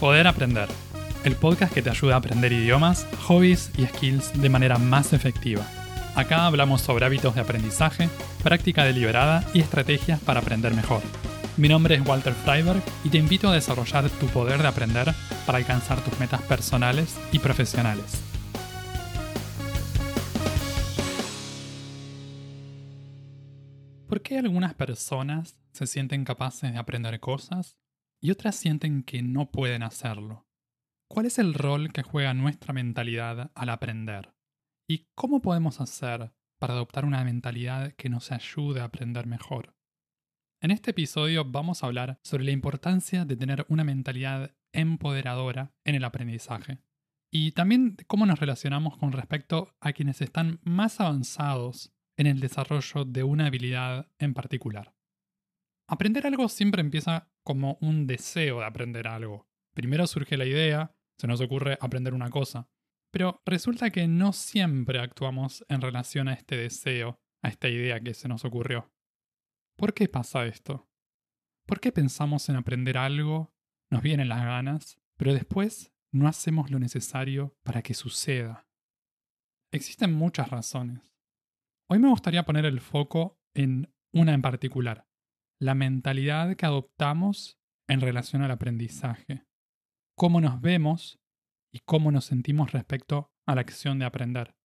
Poder Aprender, el podcast que te ayuda a aprender idiomas, hobbies y skills de manera más efectiva. Acá hablamos sobre hábitos de aprendizaje, práctica deliberada y estrategias para aprender mejor. Mi nombre es Walter Freiberg y te invito a desarrollar tu poder de aprender para alcanzar tus metas personales y profesionales. ¿Por qué algunas personas se sienten capaces de aprender cosas y otras sienten que no pueden hacerlo? ¿Cuál es el rol que juega nuestra mentalidad al aprender? ¿Y cómo podemos hacer para adoptar una mentalidad que nos ayude a aprender mejor? En este episodio vamos a hablar sobre la importancia de tener una mentalidad empoderadora en el aprendizaje y también cómo nos relacionamos con respecto a quienes están más avanzados en el desarrollo de una habilidad en particular. Aprender algo siempre empieza como un deseo de aprender algo. Primero surge la idea, se nos ocurre aprender una cosa, pero resulta que no siempre actuamos en relación a este deseo, a esta idea que se nos ocurrió. ¿Por qué pasa esto? ¿Por qué pensamos en aprender algo, nos vienen las ganas, pero después no hacemos lo necesario para que suceda? Existen muchas razones. Hoy me gustaría poner el foco en una en particular, la mentalidad que adoptamos en relación al aprendizaje, cómo nos vemos y cómo nos sentimos respecto a la acción de aprender.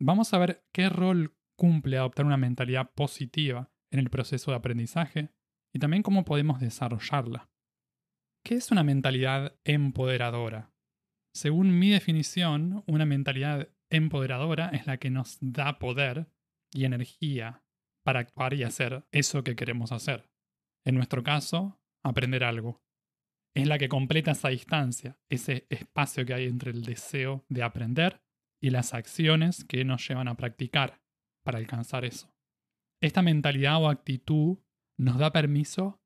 Vamos a ver qué rol cumple adoptar una mentalidad positiva en el proceso de aprendizaje y también cómo podemos desarrollarla. ¿Qué es una mentalidad empoderadora? Según mi definición, una mentalidad empoderadora es la que nos da poder y energía para actuar y hacer eso que queremos hacer. En nuestro caso, aprender algo. Es la que completa esa distancia, ese espacio que hay entre el deseo de aprender y las acciones que nos llevan a practicar para alcanzar eso. Esta mentalidad o actitud nos da permiso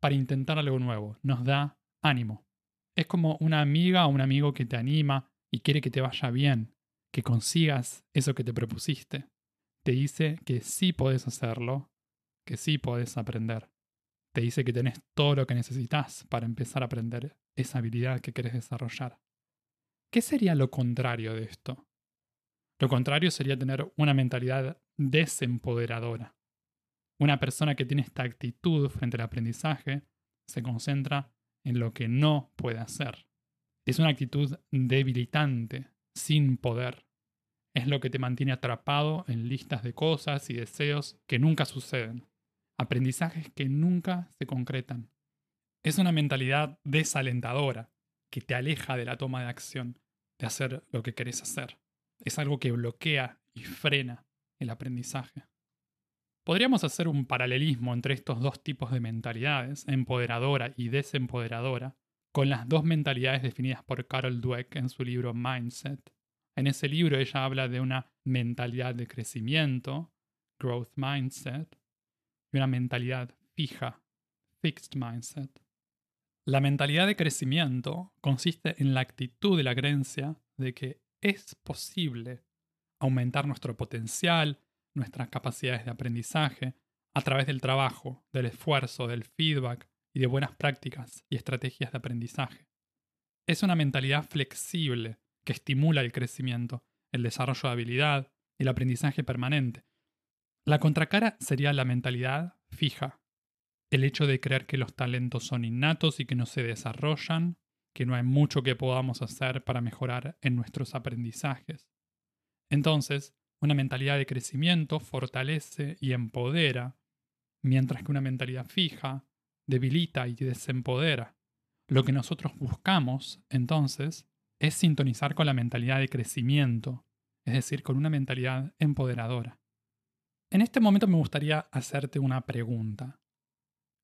para intentar algo nuevo, nos da ánimo. Es como una amiga o un amigo que te anima y quiere que te vaya bien, que consigas eso que te propusiste te dice que sí podés hacerlo, que sí podés aprender. Te dice que tenés todo lo que necesitas para empezar a aprender esa habilidad que querés desarrollar. ¿Qué sería lo contrario de esto? Lo contrario sería tener una mentalidad desempoderadora. Una persona que tiene esta actitud frente al aprendizaje se concentra en lo que no puede hacer. Es una actitud debilitante, sin poder es lo que te mantiene atrapado en listas de cosas y deseos que nunca suceden, aprendizajes que nunca se concretan. Es una mentalidad desalentadora que te aleja de la toma de acción, de hacer lo que querés hacer. Es algo que bloquea y frena el aprendizaje. Podríamos hacer un paralelismo entre estos dos tipos de mentalidades, empoderadora y desempoderadora, con las dos mentalidades definidas por Carol Dweck en su libro Mindset. En ese libro ella habla de una mentalidad de crecimiento, growth mindset, y una mentalidad fija, fixed mindset. La mentalidad de crecimiento consiste en la actitud de la creencia de que es posible aumentar nuestro potencial, nuestras capacidades de aprendizaje, a través del trabajo, del esfuerzo, del feedback y de buenas prácticas y estrategias de aprendizaje. Es una mentalidad flexible que estimula el crecimiento, el desarrollo de habilidad el aprendizaje permanente. La contracara sería la mentalidad fija, el hecho de creer que los talentos son innatos y que no se desarrollan, que no hay mucho que podamos hacer para mejorar en nuestros aprendizajes. Entonces, una mentalidad de crecimiento fortalece y empodera, mientras que una mentalidad fija debilita y desempodera. Lo que nosotros buscamos, entonces, es sintonizar con la mentalidad de crecimiento, es decir, con una mentalidad empoderadora. En este momento me gustaría hacerte una pregunta.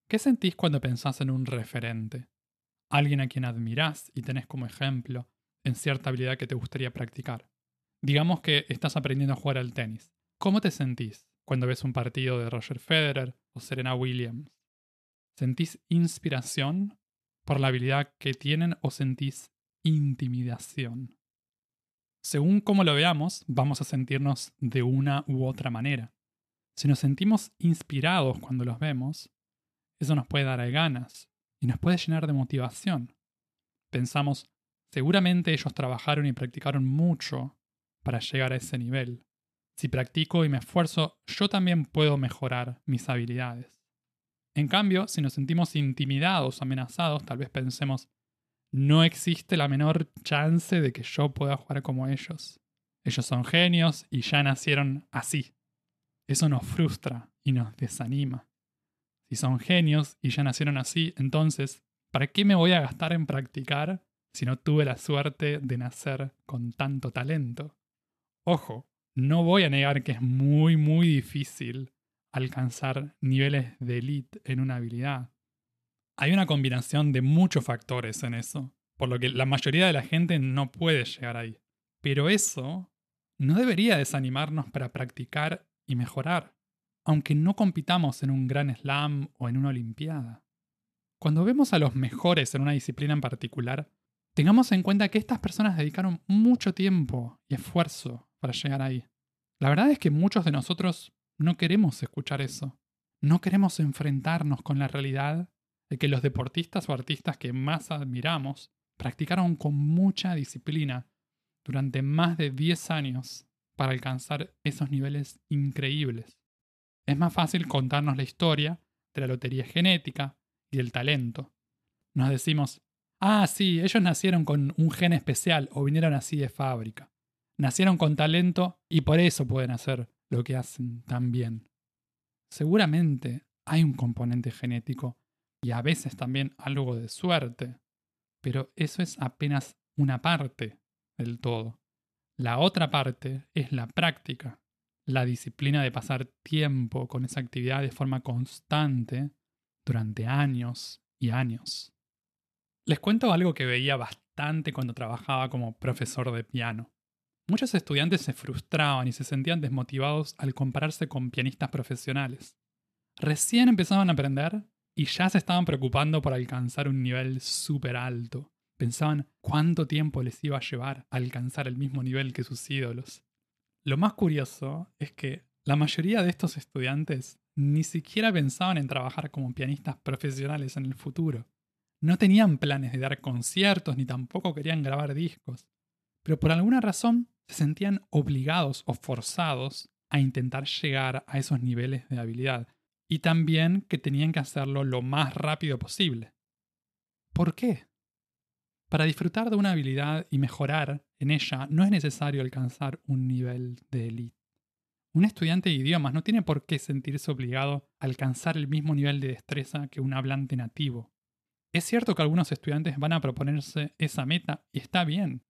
¿Qué sentís cuando pensás en un referente? Alguien a quien admirás y tenés como ejemplo en cierta habilidad que te gustaría practicar. Digamos que estás aprendiendo a jugar al tenis. ¿Cómo te sentís cuando ves un partido de Roger Federer o Serena Williams? ¿Sentís inspiración por la habilidad que tienen o sentís intimidación. Según cómo lo veamos, vamos a sentirnos de una u otra manera. Si nos sentimos inspirados cuando los vemos, eso nos puede dar ganas y nos puede llenar de motivación. pensamos, seguramente ellos trabajaron y practicaron mucho para llegar a ese nivel. Si practico y me esfuerzo, yo también puedo mejorar mis habilidades. En cambio, si nos sentimos intimidados, amenazados, tal vez pensemos, no existe la menor chance de que yo pueda jugar como ellos. Ellos son genios y ya nacieron así. Eso nos frustra y nos desanima. Si son genios y ya nacieron así, entonces, ¿para qué me voy a gastar en practicar si no tuve la suerte de nacer con tanto talento? Ojo, no voy a negar que es muy, muy difícil alcanzar niveles de elite en una habilidad. Hay una combinación de muchos factores en eso, por lo que la mayoría de la gente no puede llegar ahí. Pero eso no debería desanimarnos para practicar y mejorar, aunque no compitamos en un gran slam o en una olimpiada. Cuando vemos a los mejores en una disciplina en particular, tengamos en cuenta que estas personas dedicaron mucho tiempo y esfuerzo para llegar ahí. La verdad es que muchos de nosotros no queremos escuchar eso. No queremos enfrentarnos con la realidad de que los deportistas o artistas que más admiramos practicaron con mucha disciplina durante más de 10 años para alcanzar esos niveles increíbles. Es más fácil contarnos la historia de la lotería genética y el talento. Nos decimos, ah, sí, ellos nacieron con un gen especial o vinieron así de fábrica nacieron con talento y por eso pueden hacer lo que hacen tan bien. Seguramente hay un componente genético y a veces también algo de suerte, pero eso es apenas una parte del todo. La otra parte es la práctica, la disciplina de pasar tiempo con esa actividad de forma constante durante años y años. Les cuento algo que veía bastante cuando trabajaba como profesor de piano. Muchos estudiantes se frustraban y se sentían desmotivados al compararse con pianistas profesionales. Recién empezaban a aprender y ya se estaban preocupando por alcanzar un nivel súper alto. Pensaban cuánto tiempo les iba a llevar a alcanzar el mismo nivel que sus ídolos. Lo más curioso es que la mayoría de estos estudiantes ni siquiera pensaban en trabajar como pianistas profesionales en el futuro. No tenían planes de dar conciertos ni tampoco querían grabar discos. Pero por alguna razón se sentían obligados o forzados a intentar llegar a esos niveles de habilidad y también que tenían que hacerlo lo más rápido posible. ¿Por qué? Para disfrutar de una habilidad y mejorar en ella no es necesario alcanzar un nivel de élite. Un estudiante de idiomas no tiene por qué sentirse obligado a alcanzar el mismo nivel de destreza que un hablante nativo. Es cierto que algunos estudiantes van a proponerse esa meta y está bien.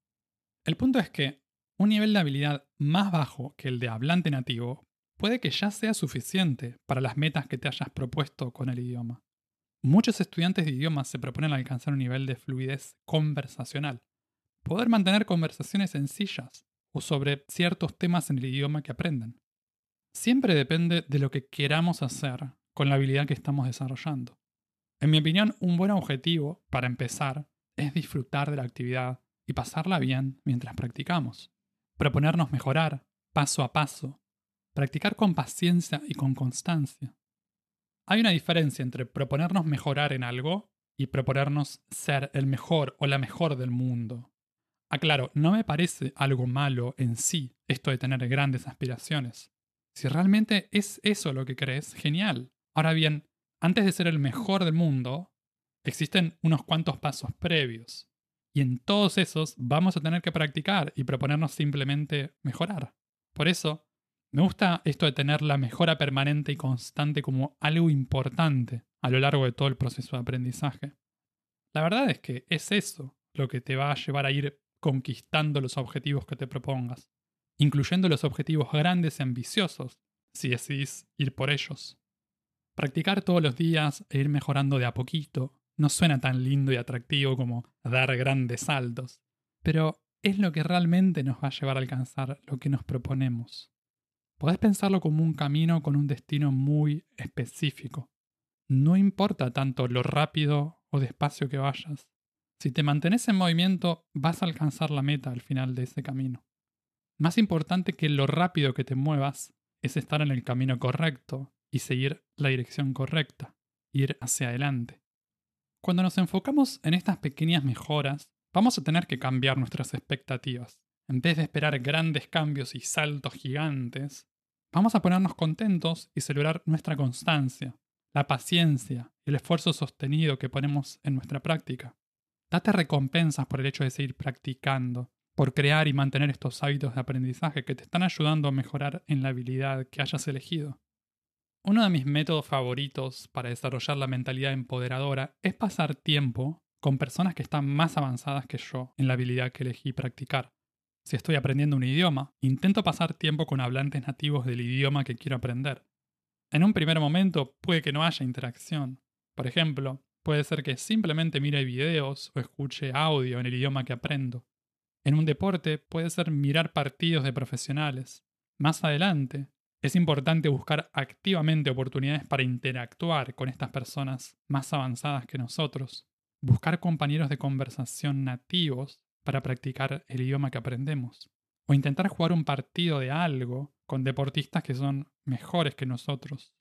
El punto es que un nivel de habilidad más bajo que el de hablante nativo puede que ya sea suficiente para las metas que te hayas propuesto con el idioma. Muchos estudiantes de idiomas se proponen alcanzar un nivel de fluidez conversacional, poder mantener conversaciones sencillas o sobre ciertos temas en el idioma que aprenden. Siempre depende de lo que queramos hacer con la habilidad que estamos desarrollando. En mi opinión, un buen objetivo, para empezar, es disfrutar de la actividad y pasarla bien mientras practicamos proponernos mejorar paso a paso, practicar con paciencia y con constancia. Hay una diferencia entre proponernos mejorar en algo y proponernos ser el mejor o la mejor del mundo. Aclaro, no me parece algo malo en sí esto de tener grandes aspiraciones. Si realmente es eso lo que crees, genial. Ahora bien, antes de ser el mejor del mundo, existen unos cuantos pasos previos. Y en todos esos vamos a tener que practicar y proponernos simplemente mejorar. Por eso, me gusta esto de tener la mejora permanente y constante como algo importante a lo largo de todo el proceso de aprendizaje. La verdad es que es eso lo que te va a llevar a ir conquistando los objetivos que te propongas, incluyendo los objetivos grandes y ambiciosos, si decidís ir por ellos. Practicar todos los días e ir mejorando de a poquito, no suena tan lindo y atractivo como dar grandes saltos, pero es lo que realmente nos va a llevar a alcanzar lo que nos proponemos. Podés pensarlo como un camino con un destino muy específico. No importa tanto lo rápido o despacio que vayas. Si te mantienes en movimiento, vas a alcanzar la meta al final de ese camino. Más importante que lo rápido que te muevas es estar en el camino correcto y seguir la dirección correcta, ir hacia adelante. Cuando nos enfocamos en estas pequeñas mejoras, vamos a tener que cambiar nuestras expectativas. En vez de esperar grandes cambios y saltos gigantes, vamos a ponernos contentos y celebrar nuestra constancia, la paciencia y el esfuerzo sostenido que ponemos en nuestra práctica. Date recompensas por el hecho de seguir practicando, por crear y mantener estos hábitos de aprendizaje que te están ayudando a mejorar en la habilidad que hayas elegido. Uno de mis métodos favoritos para desarrollar la mentalidad empoderadora es pasar tiempo con personas que están más avanzadas que yo en la habilidad que elegí practicar. Si estoy aprendiendo un idioma, intento pasar tiempo con hablantes nativos del idioma que quiero aprender. En un primer momento puede que no haya interacción. Por ejemplo, puede ser que simplemente mire videos o escuche audio en el idioma que aprendo. En un deporte puede ser mirar partidos de profesionales. Más adelante, es importante buscar activamente oportunidades para interactuar con estas personas más avanzadas que nosotros, buscar compañeros de conversación nativos para practicar el idioma que aprendemos, o intentar jugar un partido de algo con deportistas que son mejores que nosotros.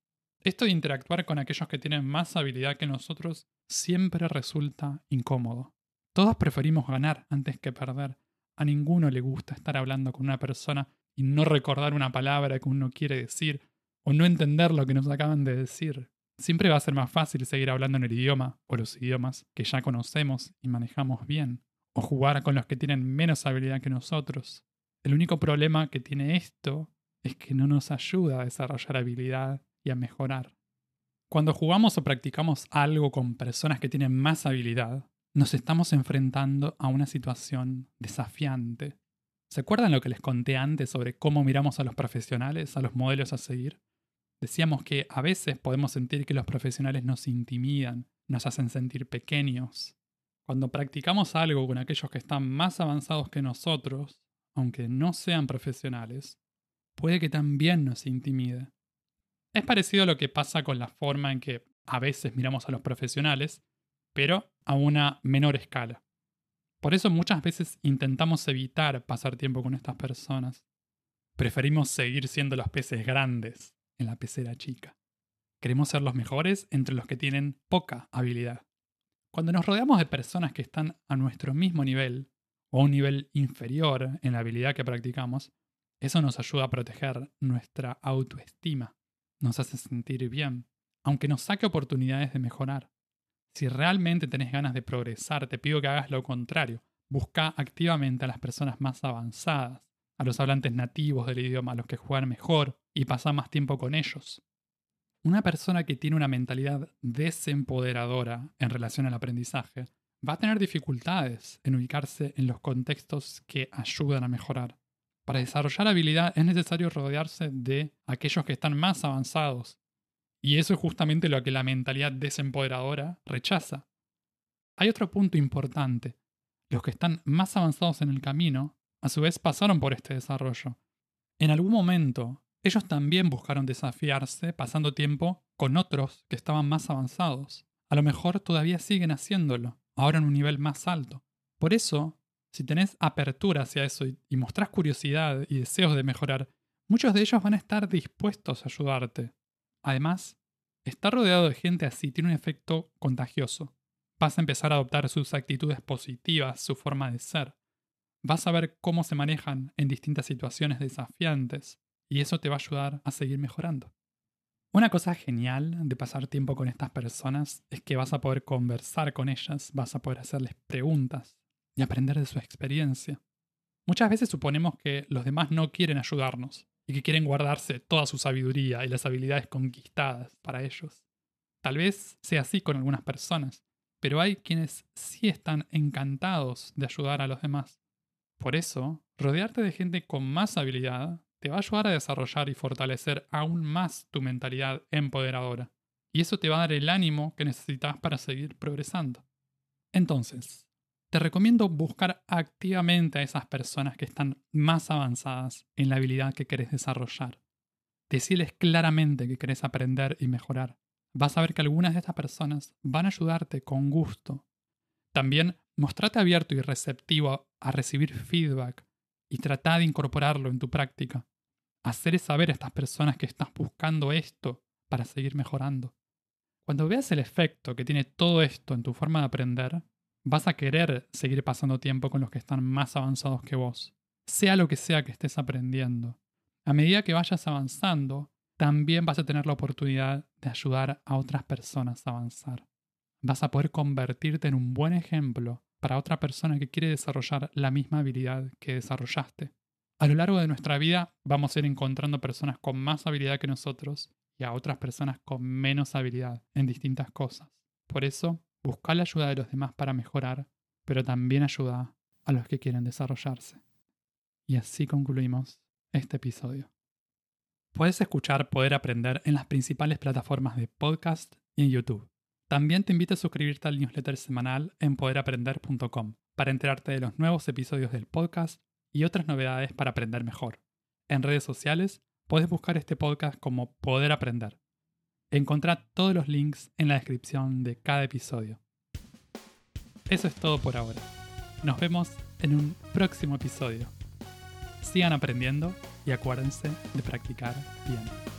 Esto de interactuar con aquellos que tienen más habilidad que nosotros siempre resulta incómodo. Todos preferimos ganar antes que perder. A ninguno le gusta estar hablando con una persona y no recordar una palabra que uno quiere decir o no entender lo que nos acaban de decir. Siempre va a ser más fácil seguir hablando en el idioma o los idiomas que ya conocemos y manejamos bien, jugar con los que tienen menos habilidad que nosotros. El único problema que tiene esto es que no nos ayuda a desarrollar habilidad y a mejorar. Cuando jugamos o practicamos algo con personas que tienen más habilidad, nos estamos enfrentando a una situación desafiante ¿Se acuerdan lo que les conté antes sobre cómo miramos a los profesionales, a los modelos a seguir? Decíamos que a veces podemos sentir que los profesionales nos intimidan, nos hacen sentir pequeños. Cuando practicamos algo con aquellos que están más avanzados que nosotros, aunque no sean profesionales, puede que también nos intimide. Es parecido a lo que pasa con la forma en que a veces miramos a los profesionales, pero a una menor escala. Por eso muchas veces intentamos evitar pasar tiempo con estas personas. Preferimos seguir siendo los peces grandes en la pecera chica. Queremos ser los mejores entre los que tienen poca habilidad. Cuando nos rodeamos de personas que están a nuestro mismo nivel o a un nivel inferior en la habilidad que practicamos, eso nos ayuda a proteger nuestra autoestima, nos hace sentir bien, aunque nos saque oportunidades de mejorar. Si realmente tenés ganas de progresar, te pido que hagas lo contrario. Busca activamente a las personas más avanzadas, a los hablantes nativos del idioma, a los que juegan mejor, y pasa más tiempo con ellos. Una persona que tiene una mentalidad desempoderadora en relación al aprendizaje va a tener dificultades en ubicarse en los contextos que ayudan a mejorar. Para desarrollar habilidad es necesario rodearse de aquellos que están más avanzados y eso es justamente lo que la mentalidad desempoderadora rechaza. Hay otro punto importante. Los que están más avanzados en el camino, a su vez pasaron por este desarrollo. En algún momento, ellos también buscaron desafiarse pasando tiempo con otros que estaban más avanzados. A lo mejor todavía siguen haciéndolo, ahora en un nivel más alto. Por eso, si tenés apertura hacia eso y, mostrás curiosidad y deseos de mejorar, muchos de ellos van a estar dispuestos a ayudarte. Además, estar rodeado de gente así tiene un efecto contagioso. Vas a empezar a adoptar sus actitudes positivas, su forma de ser. Vas a ver cómo se manejan en distintas situaciones desafiantes y eso te va a ayudar a seguir mejorando. Una cosa genial de pasar tiempo con estas personas es que vas a poder conversar con ellas, vas a poder hacerles preguntas y aprender de su experiencia. Muchas veces suponemos que los demás no quieren ayudarnos, y que quieren guardarse toda su sabiduría y las habilidades conquistadas para ellos. Tal vez sea así con algunas personas, pero hay quienes sí están encantados de ayudar a los demás. Por eso, rodearte de gente con más habilidad te va a ayudar a desarrollar y fortalecer aún más tu mentalidad empoderadora. Y eso te va a dar el ánimo que necesitas para seguir progresando. Entonces, te recomiendo buscar activamente a esas personas que están más avanzadas en la habilidad que querés desarrollar. Decirles claramente que querés aprender y mejorar. Vas a ver que algunas de estas personas van a ayudarte con gusto. También mostrate abierto y receptivo a recibir feedback y trata de incorporarlo en tu práctica. Hacer saber a estas personas que estás buscando esto para seguir mejorando. Cuando veas el efecto que tiene todo esto en tu forma de aprender, vas a querer seguir pasando tiempo con los que están más avanzados que vos, sea lo que sea que estés aprendiendo. A medida que vayas avanzando, también vas a tener la oportunidad de ayudar a otras personas a avanzar. Vas a poder convertirte en un buen ejemplo para otra persona que quiere desarrollar la misma habilidad que desarrollaste. A lo largo de nuestra vida vamos a ir encontrando personas con más habilidad que nosotros y a otras personas con menos habilidad en distintas cosas. Por eso, busca la ayuda de los demás para mejorar, pero también ayuda a los que quieren desarrollarse. Y así concluimos este episodio. Puedes escuchar Poder Aprender en las principales plataformas de podcast y en YouTube. También te invito a suscribirte al newsletter semanal en poderaprender.com para enterarte de los nuevos episodios del podcast y otras novedades para aprender mejor. En redes sociales puedes buscar este podcast como Poder Aprender. Encontrá todos los links en la descripción de cada episodio. Eso es todo por ahora. Nos vemos en un próximo episodio. Sigan aprendiendo y acuérdense de practicar bien.